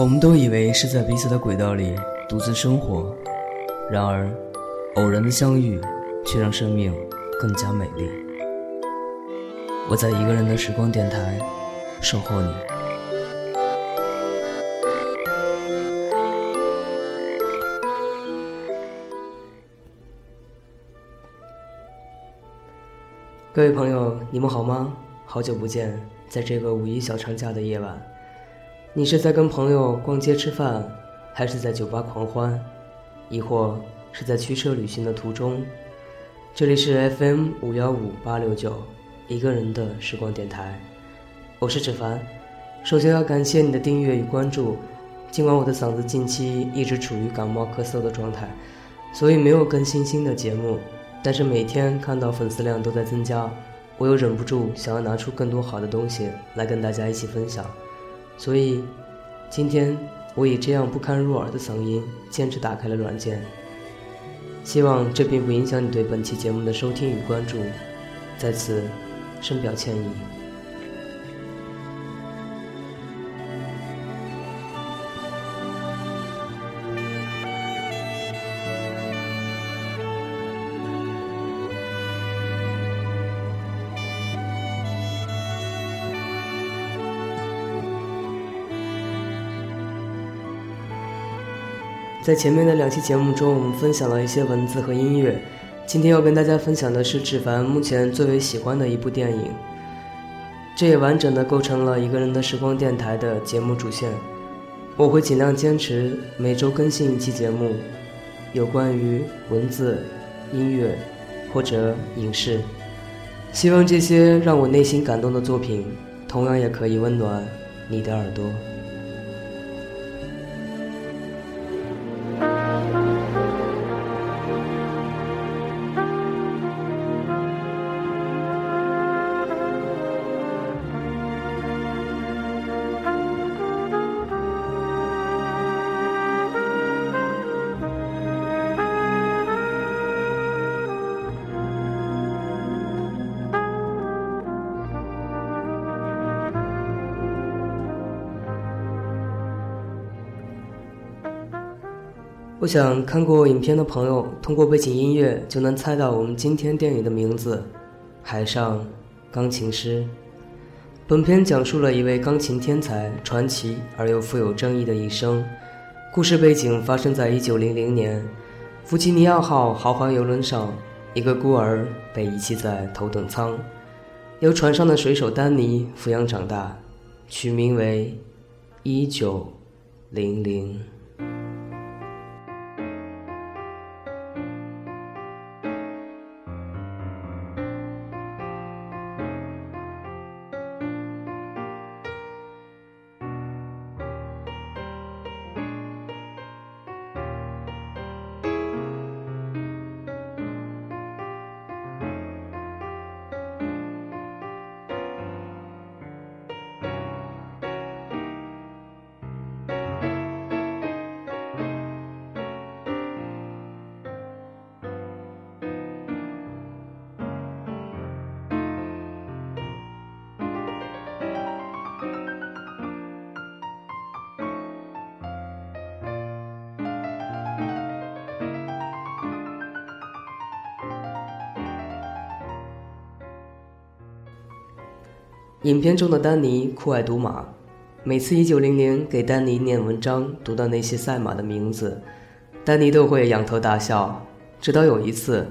我们都以为是在彼此的轨道里独自生活，然而，偶然的相遇却让生命更加美丽。我在一个人的时光电台守候你。各位朋友，你们好吗？好久不见，在这个五一小长假的夜晚。你是在跟朋友逛街吃饭，还是在酒吧狂欢，亦或是在驱车旅行的途中？这里是 FM 五幺五八六九，一个人的时光电台，我是芷凡。首先要感谢你的订阅与关注。尽管我的嗓子近期一直处于感冒咳嗽的状态，所以没有更新新的节目，但是每天看到粉丝量都在增加，我又忍不住想要拿出更多好的东西来跟大家一起分享。所以，今天我以这样不堪入耳的嗓音坚持打开了软件。希望这并不影响你对本期节目的收听与关注，在此深表歉意。在前面的两期节目中，我们分享了一些文字和音乐。今天要跟大家分享的是芷凡目前最为喜欢的一部电影。这也完整的构成了一个人的时光电台的节目主线。我会尽量坚持每周更新一期节目，有关于文字、音乐或者影视。希望这些让我内心感动的作品，同样也可以温暖你的耳朵。我想看过影片的朋友通过背景音乐就能猜到我们今天电影的名字海上钢琴师。本片讲述了一位钢琴天才传奇而又富有争议的一生故事背景发生在一九零零年弗吉尼亚号豪华游轮上一个孤儿被遗弃在头等舱由船上的水手丹尼抚养长大取名为一九零零。影片中的丹尼酷爱赌马，每次一九零零给丹尼念文章，读到那些赛马的名字，丹尼都会仰头大笑。直到有一次，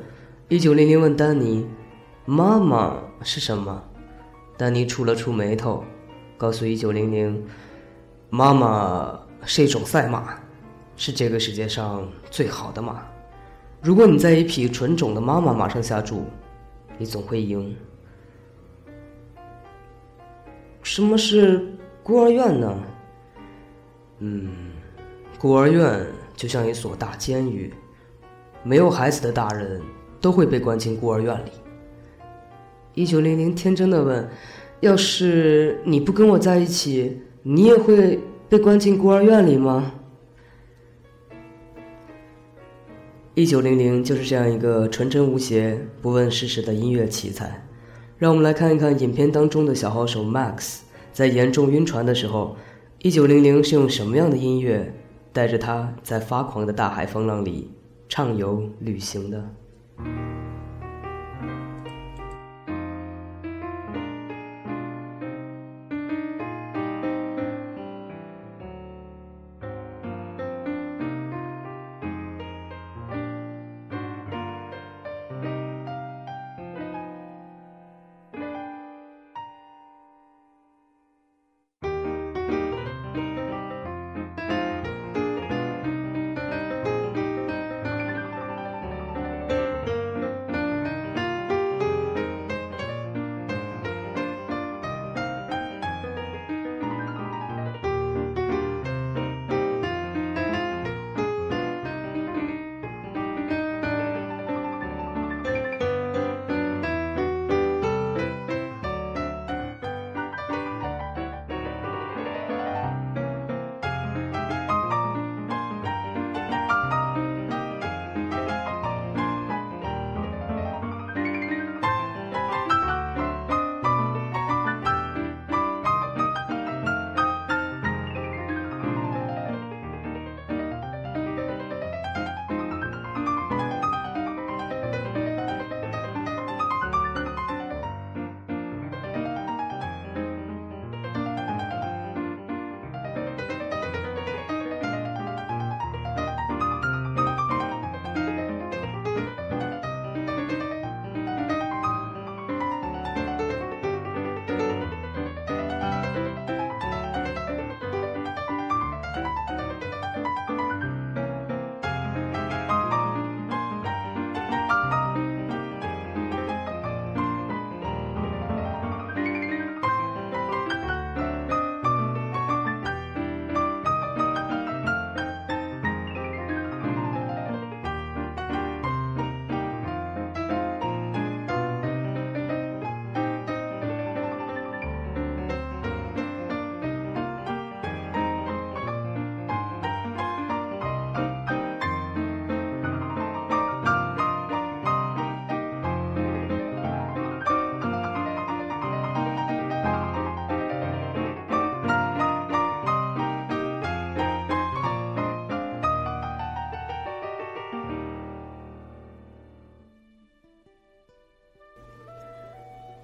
一九零零问丹尼：“妈妈是什么？”丹尼触了触眉头，告诉一九零零：“妈妈是一种赛马，是这个世界上最好的马。如果你在一匹纯种的妈妈马上下注，你总会赢。”什么是孤儿院呢？嗯，孤儿院就像一所大监狱，没有孩子的大人都会被关进孤儿院里。一九零零天真的问：“要是你不跟我在一起，你也会被关进孤儿院里吗？”一九零零就是这样一个纯真无邪、不问世事的音乐奇才。让我们来看一看影片当中的小号手 Max，在严重晕船的时候，一九零零是用什么样的音乐，带着他在发狂的大海风浪里畅游旅行的？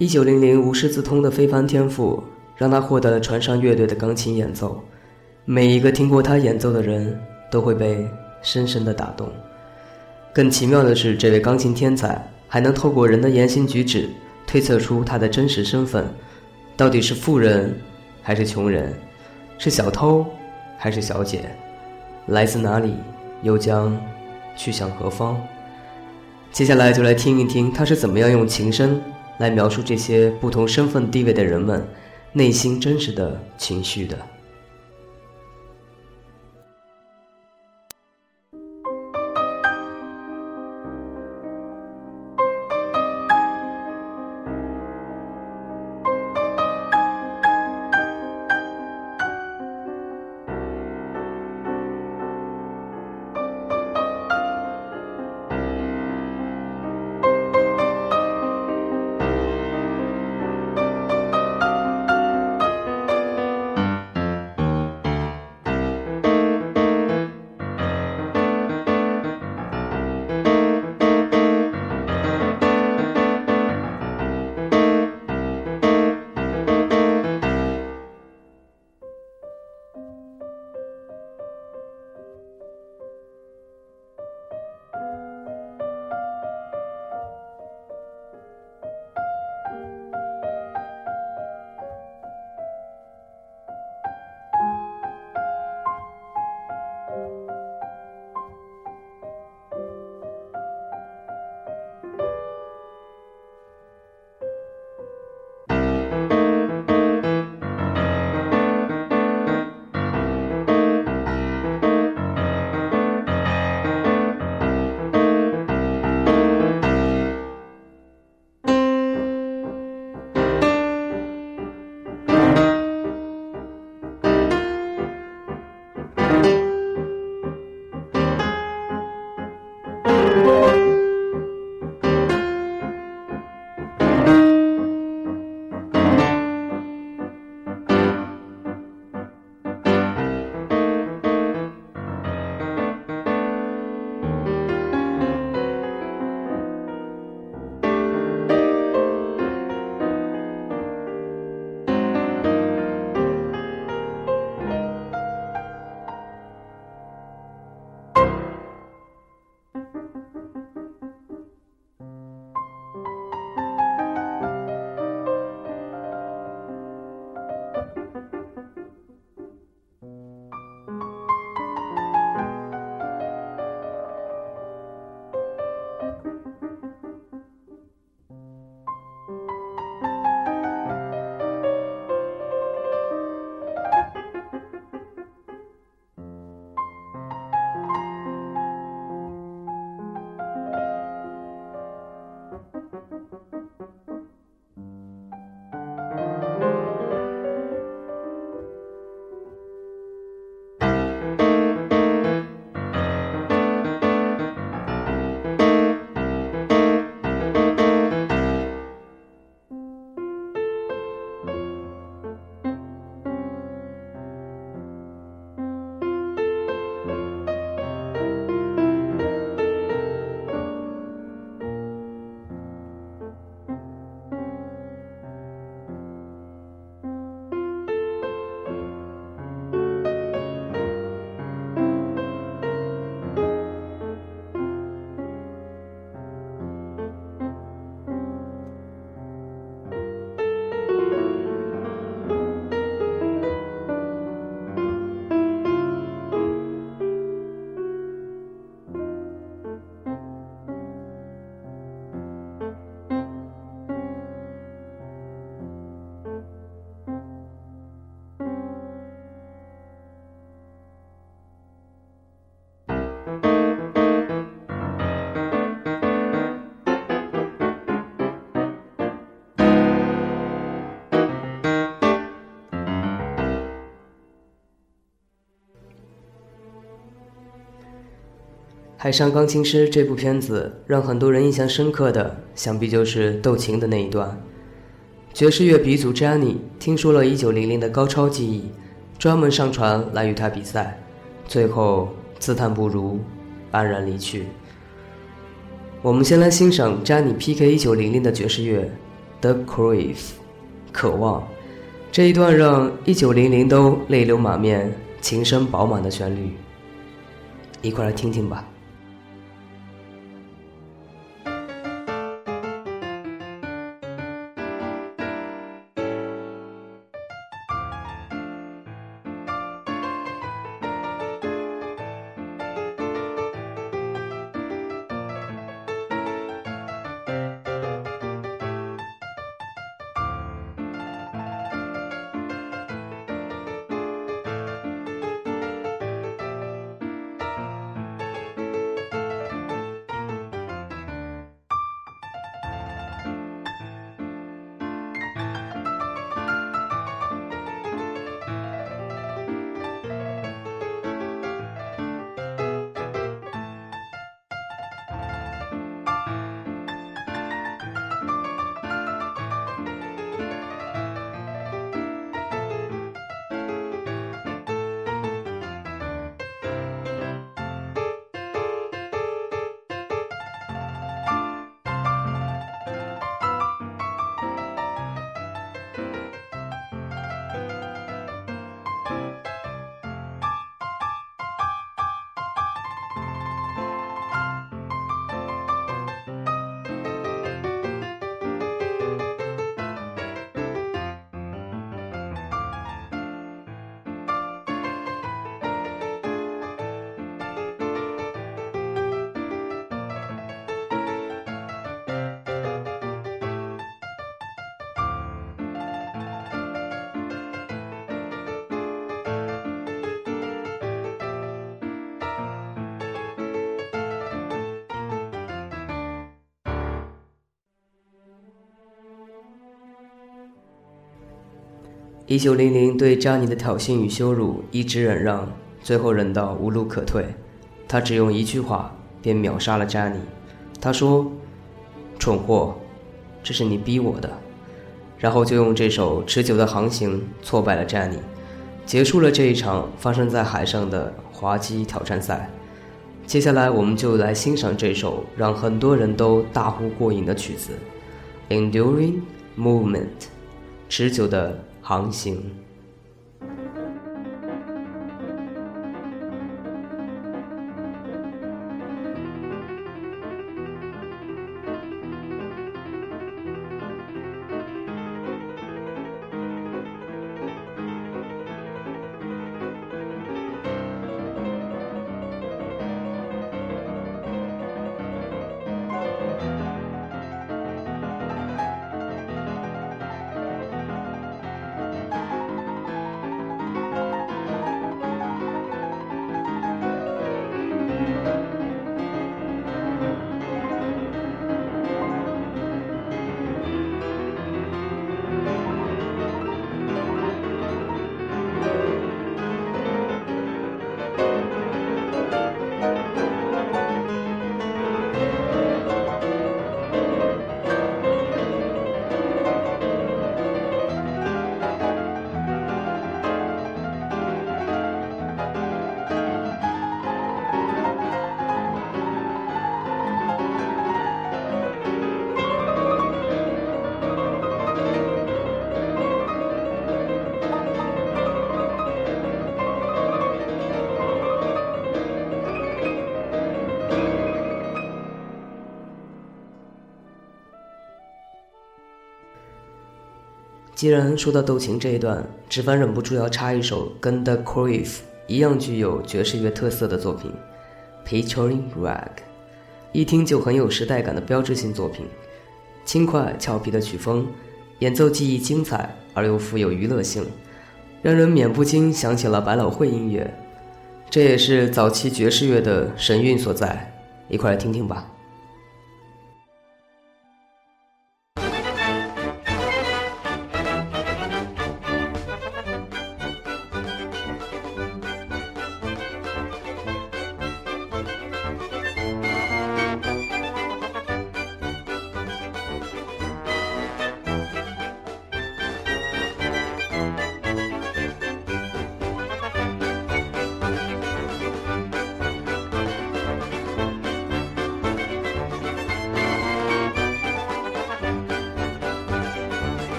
一九零零无师自通的非凡天赋，让他获得了船上乐队的钢琴演奏。每一个听过他演奏的人都会被深深的打动。更奇妙的是，这位钢琴天才还能透过人的言行举止推测出他的真实身份：到底是富人还是穷人，是小偷还是小姐，来自哪里，又将去向何方？接下来就来听一听他是怎么样用琴声。来描述这些不同身份地位的人们内心真实的情绪的。海上钢琴师》这部片子让很多人印象深刻的，想必就是斗琴的那一段。爵士乐鼻祖 Jenny 听说了1900的高超技艺，专门上船来与他比赛，最后自叹不如，黯然离去。我们先来欣赏 Jenny PK 1900的爵士乐，《The Crave》，渴望。这一段让1900都泪流满面、琴声饱满的旋律，一块来听听吧。一九零零对扎尼的挑衅与羞辱一直忍让，最后忍到无路可退，他只用一句话便秒杀了扎尼。他说：“蠢货，这是你逼我的。”然后就用这首《持久的航行》挫败了扎尼，结束了这一场发生在海上的滑稽挑战赛。接下来，我们就来欣赏这首让很多人都大呼过瘾的曲子，《Enduring Movement》，持久的。航行。既然说到斗琴这一段，芷凡忍不住要插一首跟《The Crave》一样具有爵士乐特色的作品，《Picturing Rag》，一听就很有时代感的标志性作品。轻快俏皮的曲风，演奏技艺精彩而又富有娱乐性，让人免不禁想起了百老汇音乐。这也是早期爵士乐的神韵所在。一块来听听吧。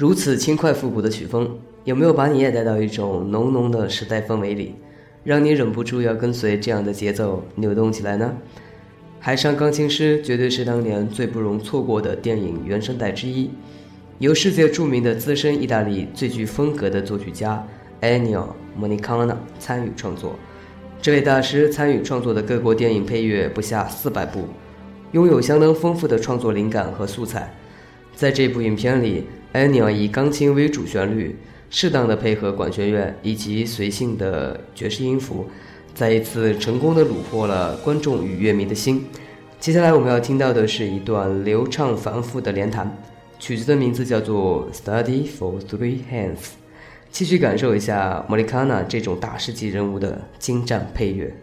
如此轻快复古的曲风，有没有把你也带到一种浓浓的时代氛围里，让你忍不住要跟随这样的节奏扭动起来呢？海上钢琴师绝对是当年最不容错过的电影原声带之一，由世界著名的资深意大利最具风格的作曲家 Ennio Morricone 参与创作。这位大师参与创作的各国电影配乐不下四百部，拥有相当丰富的创作灵感和素材。在这部影片里，Ennio 以钢琴为主旋律，适当的配合管弦乐以及随性的爵士音符。再一次成功的虏获了观众与乐迷的心。接下来我们要听到的是一段流畅繁复的连弹，曲子的名字叫做《Study for Three Hands》。继续感受一下莫里卡纳这种大师级人物的精湛配乐。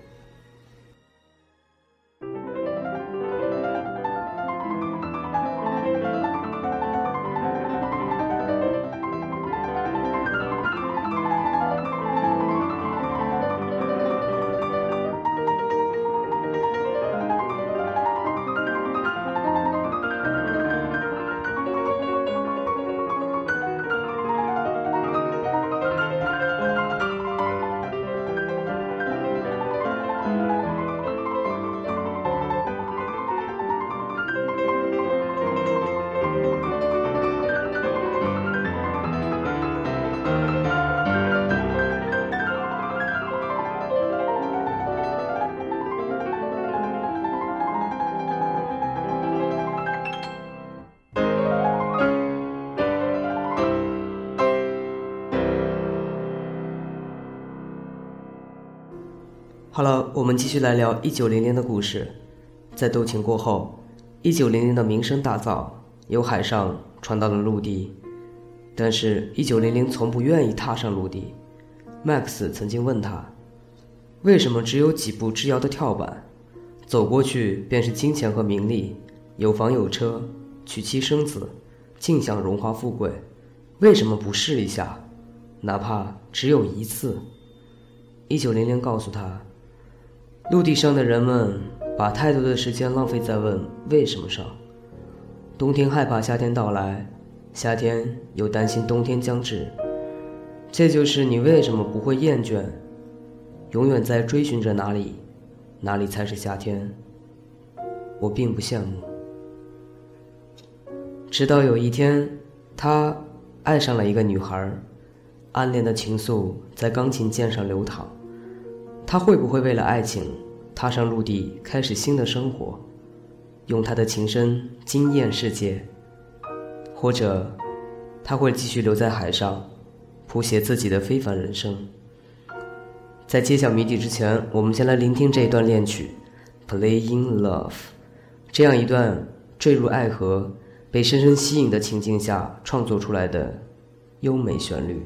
好了，我们继续来聊一九零零的故事。在斗琴过后，一九零零的名声大噪，由海上传到了陆地。但是，一九零零从不愿意踏上陆地。Max 曾经问他：“为什么只有几步之遥的跳板，走过去便是金钱和名利，有房有车，娶妻生子，尽享荣华富贵？为什么不试一下，哪怕只有一次？”一九零零告诉他。陆地上的人们把太多的时间浪费在问为什么上。冬天害怕夏天到来，夏天又担心冬天将至。这就是你为什么不会厌倦，永远在追寻着哪里，哪里才是夏天。我并不羡慕。直到有一天，他爱上了一个女孩，暗恋的情愫在钢琴键上流淌。他会不会为了爱情，踏上陆地，开始新的生活，用他的琴声惊艳世界？或者，他会继续留在海上，谱写自己的非凡人生？在揭晓谜底之前，我们先来聆听这一段恋曲《Playing Love》，这样一段坠入爱河、被深深吸引的情境下创作出来的优美旋律。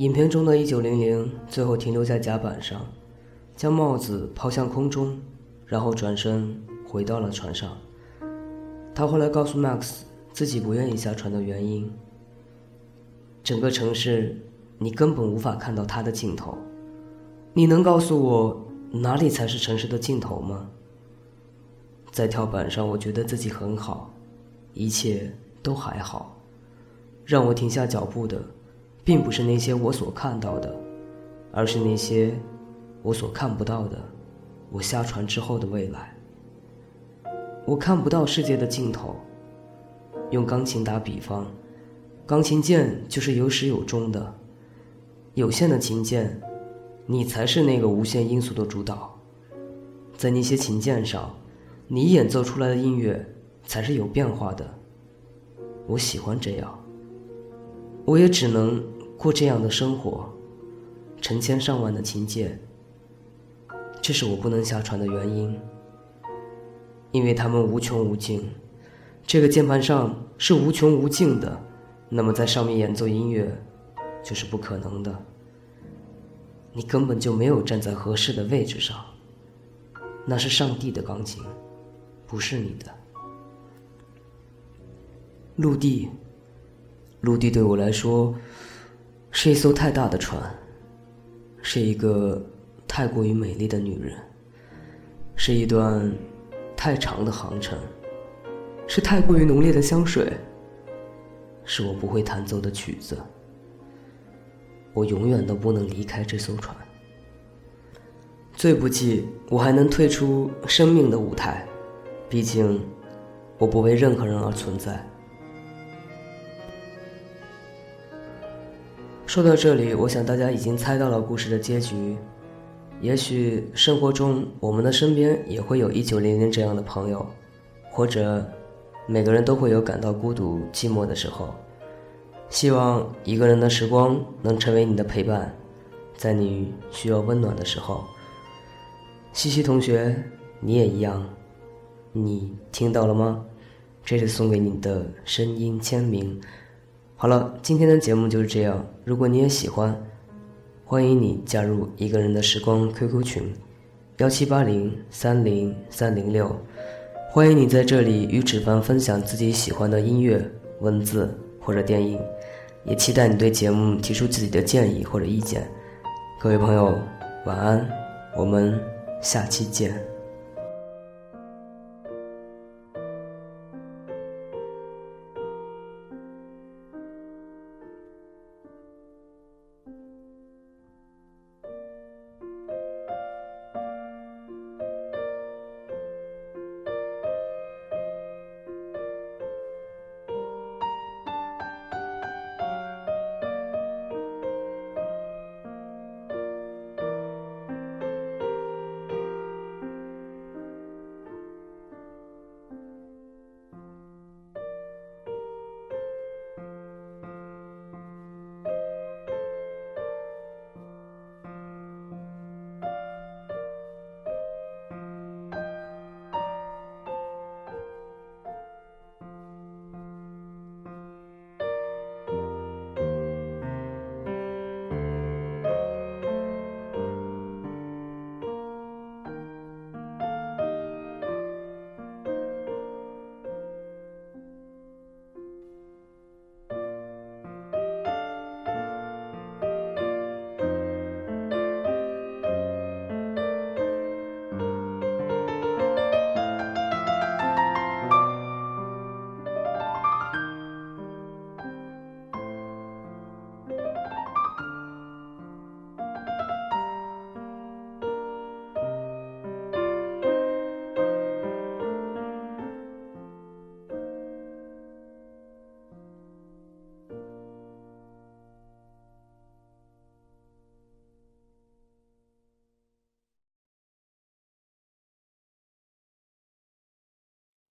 影片中的一九零零最后停留在甲板上，将帽子抛向空中，然后转身回到了船上。他后来告诉 Max 自己不愿意下船的原因。整个城市，你根本无法看到它的尽头。你能告诉我哪里才是城市的尽头吗？在跳板上，我觉得自己很好，一切都还好。让我停下脚步的，并不是那些我所看到的，而是那些我所看不到的。我下船之后的未来，我看不到世界的尽头。用钢琴打比方。钢琴键就是有始有终的，有限的琴键，你才是那个无限因素的主导。在那些琴键上，你演奏出来的音乐才是有变化的。我喜欢这样，我也只能过这样的生活。成千上万的琴键，这是我不能下船的原因，因为它们无穷无尽。这个键盘上是无穷无尽的。那么，在上面演奏音乐，就是不可能的。你根本就没有站在合适的位置上。那是上帝的钢琴，不是你的。陆地，陆地对我来说，是一艘太大的船，是一个太过于美丽的女人，是一段太长的航程，是太过于浓烈的香水。是我不会弹奏的曲子，我永远都不能离开这艘船。最不济，我还能退出生命的舞台，毕竟我不为任何人而存在。说到这里，我想大家已经猜到了故事的结局。也许生活中，我们的身边也会有一九零零这样的朋友，或者。每个人都会有感到孤独、寂寞的时候，希望一个人的时光能成为你的陪伴，在你需要温暖的时候。西西同学，你也一样，你听到了吗？这是送给你的声音签名。好了，今天的节目就是这样。如果你也喜欢，欢迎你加入一个人的时光 QQ 群，幺七八零三零三零六。欢迎你在这里与纸凡分享自己喜欢的音乐、文字或者电影，也期待你对节目提出自己的建议或者意见。各位朋友，晚安，我们下期见。